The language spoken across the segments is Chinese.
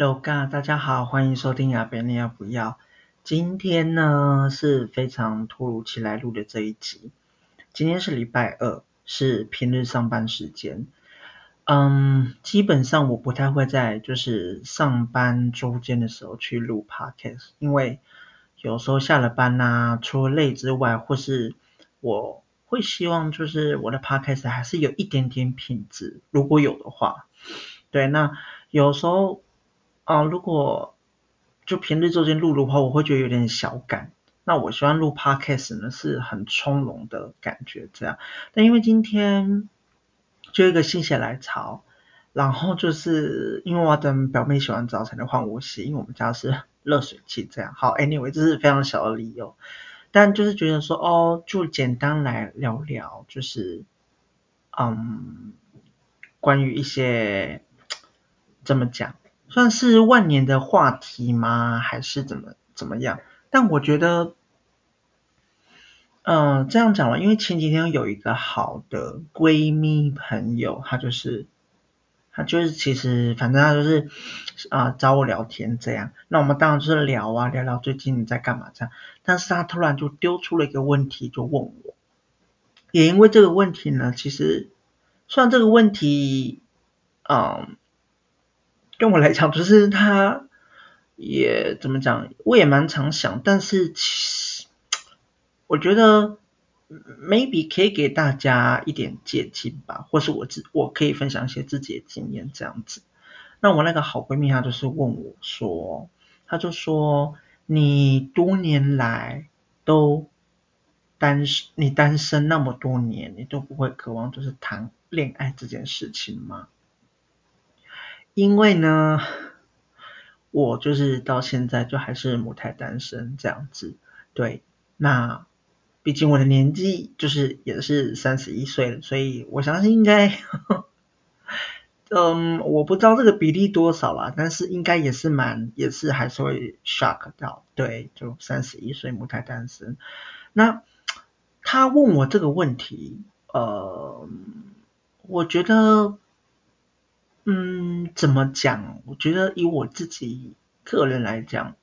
大家好，欢迎收听亚贝尼亚不要。今天呢是非常突如其来录的这一集。今天是礼拜二，是平日上班时间。嗯，基本上我不太会在就是上班周间的时候去录 Podcast，因为有时候下了班呐、除了累之外，或是我会希望就是我的 Podcast 还是有一点点品质，如果有的话。对，那有时候。啊，如果就平日周间录的话，我会觉得有点小赶。那我希望录 podcast 呢，是很从容的感觉这样。但因为今天就一个心血来潮，然后就是因为我要等表妹洗完澡才能换我洗，因为我们家是热水器这样。好，anyway，这是非常小的理由。但就是觉得说，哦，就简单来聊聊，就是嗯，关于一些怎么讲。算是万年的话题吗？还是怎么怎么样？但我觉得，嗯、呃，这样讲了，因为前几天有一个好的闺蜜朋友，她就是，她就是其实反正她就是啊、找我聊天这样，那我们当然就是聊啊聊聊最近你在干嘛这样，但是她突然就丢出了一个问题，就问我，也因为这个问题呢，其实虽然这个问题，嗯、跟。我来讲，就是他也怎么讲，我也蛮常想，但是其实我觉得 maybe 可以给大家一点借镜吧，或是我自我可以分享一些自己的经验这样子。那我那个好闺蜜她就是问我说，她就说你多年来都单身，你单身那么多年，你都不会渴望就是谈恋爱这件事情吗？因为呢，我就是到现在就还是母胎单身这样子，对，那毕竟我的年纪就是也是三十一岁了，所以我相信应该，嗯，我不知道这个比例多少啦，但是应该也是蛮，也是还是会 shock 到，对，就三十一岁母胎单身。那他问我这个问题，呃，我觉得。嗯，怎么讲？我觉得以我自己个人来讲，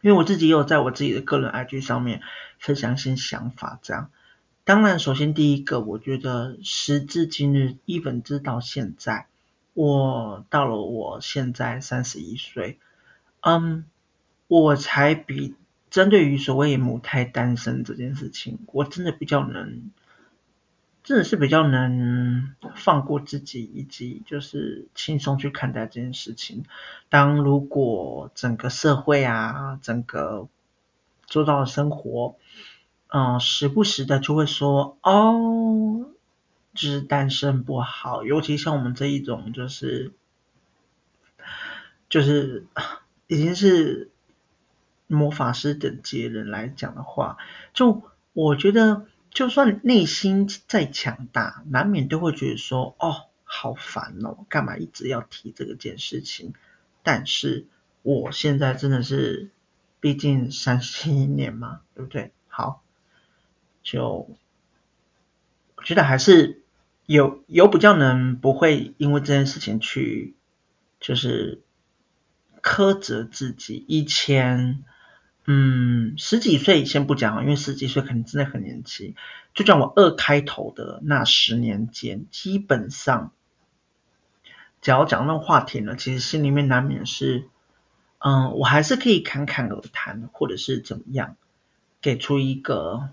因为我自己也有在我自己的个人 IG 上面分享一些想法，这样。当然，首先第一个，我觉得时至今日，even 直到现在，我到了我现在三十一岁，嗯，我才比针对于所谓母胎单身这件事情，我真的比较能。真的是比较能放过自己，以及就是轻松去看待这件事情。当如果整个社会啊，整个周遭的生活，嗯、呃，时不时的就会说哦，就是单身不好，尤其像我们这一种，就是就是已经是魔法师等级人来讲的话，就我觉得。就算内心再强大，难免都会觉得说，哦，好烦哦，干嘛一直要提这个件事情？但是我现在真的是，毕竟三十一年嘛，对不对？好，就我觉得还是有有比较能不会因为这件事情去，就是苛责自己。以前。嗯，十几岁先不讲，因为十几岁可能真的很年轻。就讲我二开头的那十年间，基本上，只要讲那话题呢，其实心里面难免是，嗯，我还是可以侃侃而谈，或者是怎么样，给出一个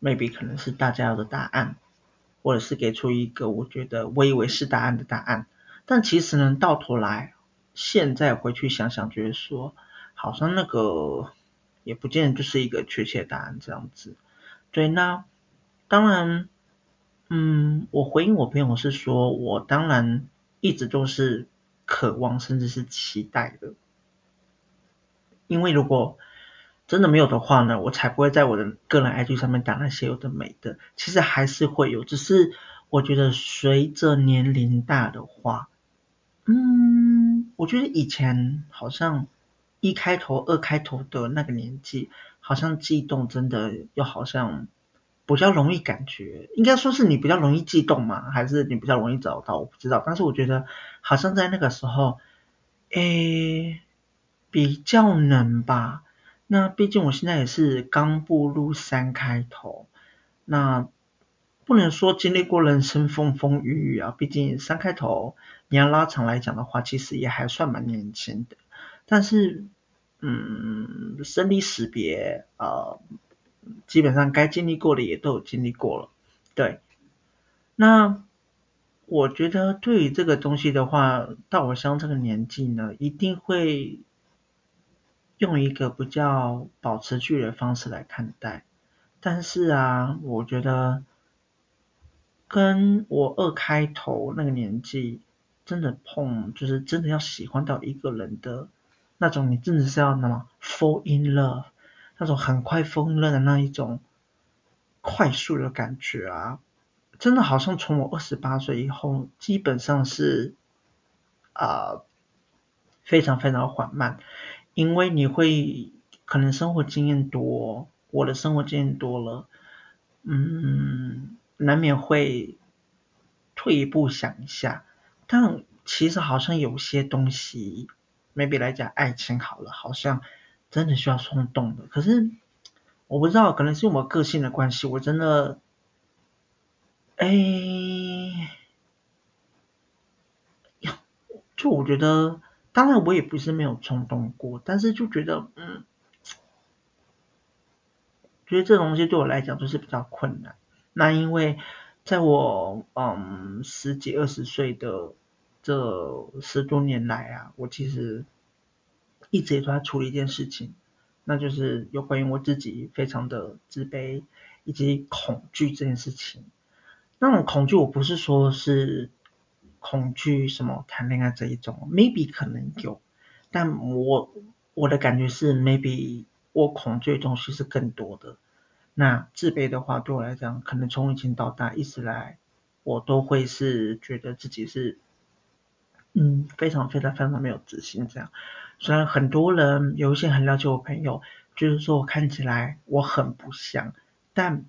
maybe 可能是大家要的答案，或者是给出一个我觉得我以为是答案的答案。但其实呢，到头来，现在回去想想，觉得说，好像那个。也不见得就是一个确切答案这样子，对，那当然，嗯，我回应我朋友是说，我当然一直都是渴望甚至是期待的，因为如果真的没有的话呢，我才不会在我的个人 IG 上面打那些有的没的，其实还是会有，只是我觉得随着年龄大的话，嗯，我觉得以前好像。一开头、二开头的那个年纪，好像悸动真的又好像比较容易感觉，应该说是你比较容易悸动嘛，还是你比较容易找到？我不知道。但是我觉得好像在那个时候，诶，比较能吧。那毕竟我现在也是刚步入三开头，那不能说经历过人生风风雨雨啊。毕竟三开头，你要拉长来讲的话，其实也还算蛮年轻的。但是，嗯，生离死别啊。呃基本上该经历过的也都有经历过了，对。那我觉得对于这个东西的话，到我像这个年纪呢，一定会用一个比较保持距离的方式来看待。但是啊，我觉得跟我二开头那个年纪真的碰，就是真的要喜欢到一个人的那种，你真的是要那么 fall in love。那种很快疯了的那一种快速的感觉啊，真的好像从我二十八岁以后，基本上是啊、非常非常缓慢，因为你会可能生活经验多，我的生活经验多了，嗯，难免会退一步想一下，但其实好像有些东西，maybe 来讲爱情好了，好像。真的需要冲动的，可是我不知道，可能是我个性的关系，我真的，哎，呀，就我觉得，当然我也不是没有冲动过，但是就觉得，嗯，觉得这东西对我来讲就是比较困难。那因为在我嗯十几二十岁的这十多年来啊，我其实。一直也都在处理一件事情，那就是有关于我自己非常的自卑以及恐惧这件事情。那种恐惧，我不是说是恐惧什么谈恋爱这一种，maybe 可能有，但我我的感觉是 maybe 我恐惧的东西是更多的。那自卑的话，对我来讲，可能从以前到大一直来，我都会是觉得自己是嗯非常非常非常没有自信这样。虽然很多人有一些很了解我朋友，就是说我看起来我很不像，但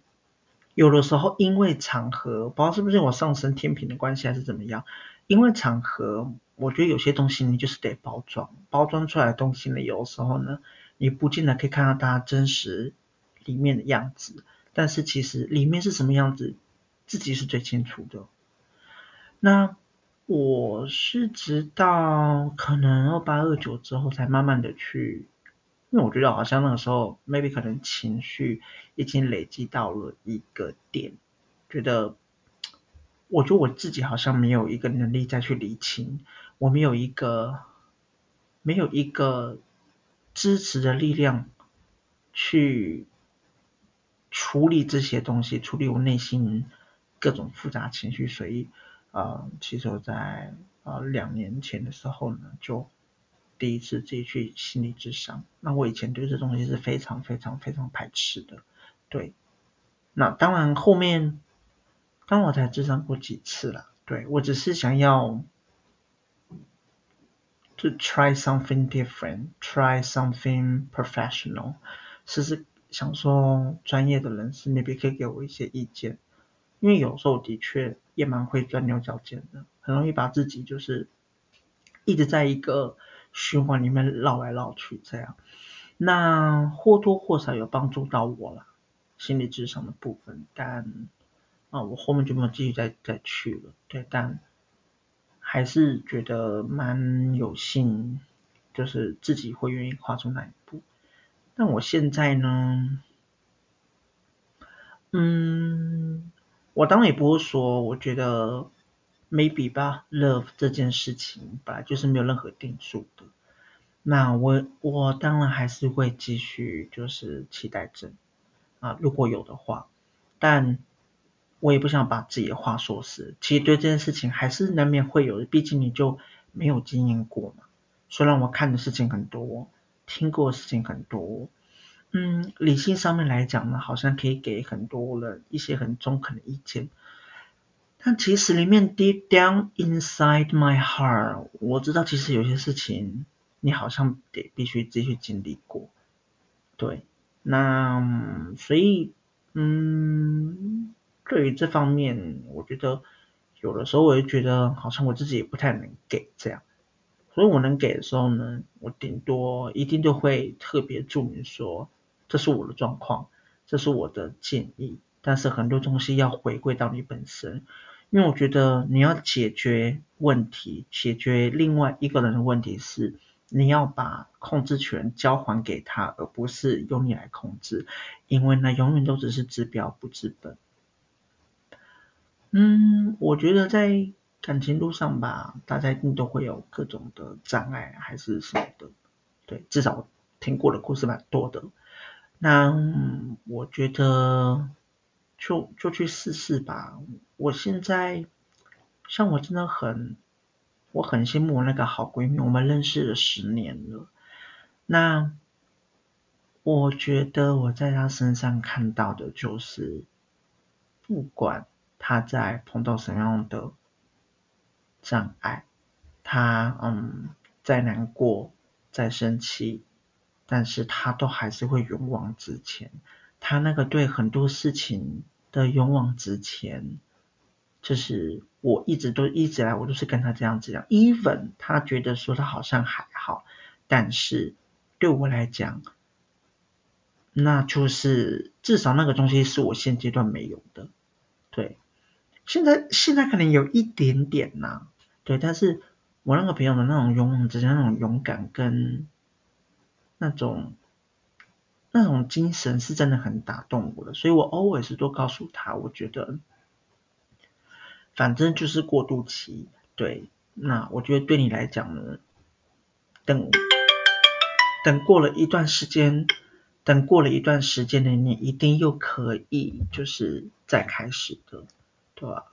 有的时候因为场合，不知道是不是我上升天平的关系还是怎么样，因为场合，我觉得有些东西你就是得包装，包装出来的东西呢，有的时候呢，你不见得可以看到它真实里面的样子，但是其实里面是什么样子，自己是最清楚的。那。我是直到可能二八二九之后，才慢慢的去，因为我觉得好像那个时候，maybe 可能情绪已经累积到了一个点，觉得，我觉得我自己好像没有一个能力再去理清，我没有一个，没有一个支持的力量去处理这些东西，处理我内心各种复杂情绪，所以。呃，其实我在呃两年前的时候呢，就第一次自己去心理智商。那我以前对这东西是非常非常非常排斥的，对。那当然后面，当我才智商过几次了，对，我只是想要就 try something different，try something professional，试试想说专业的人士那边可以给我一些意见。因为有时候的确也蛮会钻牛角尖的，很容易把自己就是一直在一个循环里面绕来绕去这样。那或多或少有帮助到我了，心理智商的部分，但啊我后面就没有继续再再去了。对，但还是觉得蛮有幸，就是自己会愿意跨出那一步。但我现在呢，嗯。我当然也不会说，我觉得 maybe 吧，love 这件事情本来就是没有任何定数的。那我我当然还是会继续就是期待着啊，如果有的话，但我也不想把自己的话说死。其实对这件事情还是难免会有的，毕竟你就没有经验过嘛。虽然我看的事情很多，听过的事情很多。嗯，理性上面来讲呢，好像可以给很多人一些很中肯的意见，但其实里面 deep down inside my heart，我知道其实有些事情你好像得必须继续经历过，对，那所以嗯，对于这方面，我觉得有的时候我也觉得好像我自己也不太能给这样，所以我能给的时候呢，我顶多一定都会特别注明说，这是我的状况，这是我的建议。但是很多东西要回归到你本身，因为我觉得你要解决问题，解决另外一个人的问题是，你要把控制权交还给他，而不是由你来控制，因为那永远都只是治标不治本。嗯，我觉得在感情路上吧，大家一定都会有各种的障碍，还是什么的。对，至少听过的故事蛮多的。那，我觉得就就去试试吧。我现在，像我真的很，我很羡慕我那个好闺蜜，我们认识了十年了。那，我觉得我在她身上看到的就是，不管。他在碰到什么样的障碍，他嗯，再难过，再生气，但是他都还是会勇往直前。他那个对很多事情的勇往直前，就是我一直都一直来，我都是跟他这样子讲。Even 他觉得说他好像还好，但是对我来讲，那就是至少那个东西是我现阶段没有的，对。现在现在可能有一点点呐、对，但是我那个朋友的那种勇往直前、那种勇敢跟那种那种精神是真的很打动我的，所以我 always 都告诉他，我觉得反正就是过渡期，对，那我觉得对你来讲呢，等等过了一段时间，等过了一段时间的，你一定又可以就是再开始的。对吧？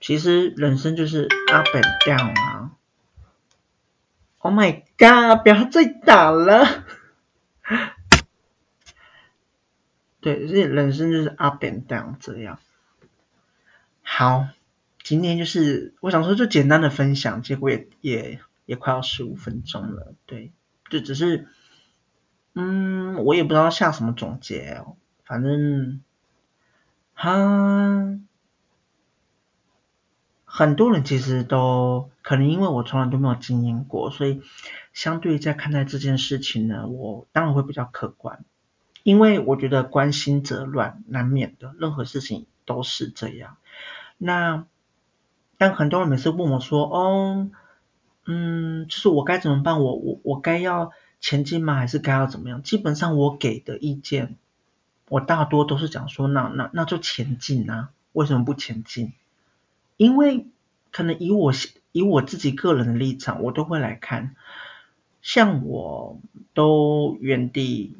其实人生就是 up and down 啊。Oh my god！不要再打了。对，所以人生就是 up and down 这样。好，今天就是我想说就简单的分享，结果也也也快要十五分钟了。对，就只是，嗯，我也不知道下什么总结哦，反正，哈。很多人其实都可能因为我从来都没有经验过，所以相对在看待这件事情呢，我当然会比较客观，因为我觉得关心则乱，难免的，任何事情都是这样。那但很多人每次问我说，哦，嗯，就是我该怎么办？我我我该要前进吗？还是该要怎么样？基本上我给的意见，我大多都是讲说，那那那就前进啊，为什么不前进？因为可能以我以我自己个人的立场，我都会来看，像我都原地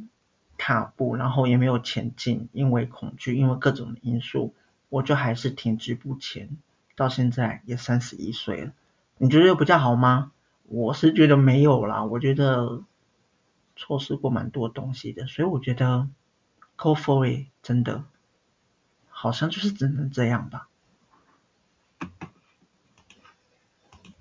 踏步，然后也没有前进，因为恐惧，因为各种因素，我就还是停滞不前，到现在也三十一岁了。你觉得比较好吗？我是觉得没有啦，我觉得错失过蛮多东西的，所以我觉得 go for it 真的好像就是只能这样吧。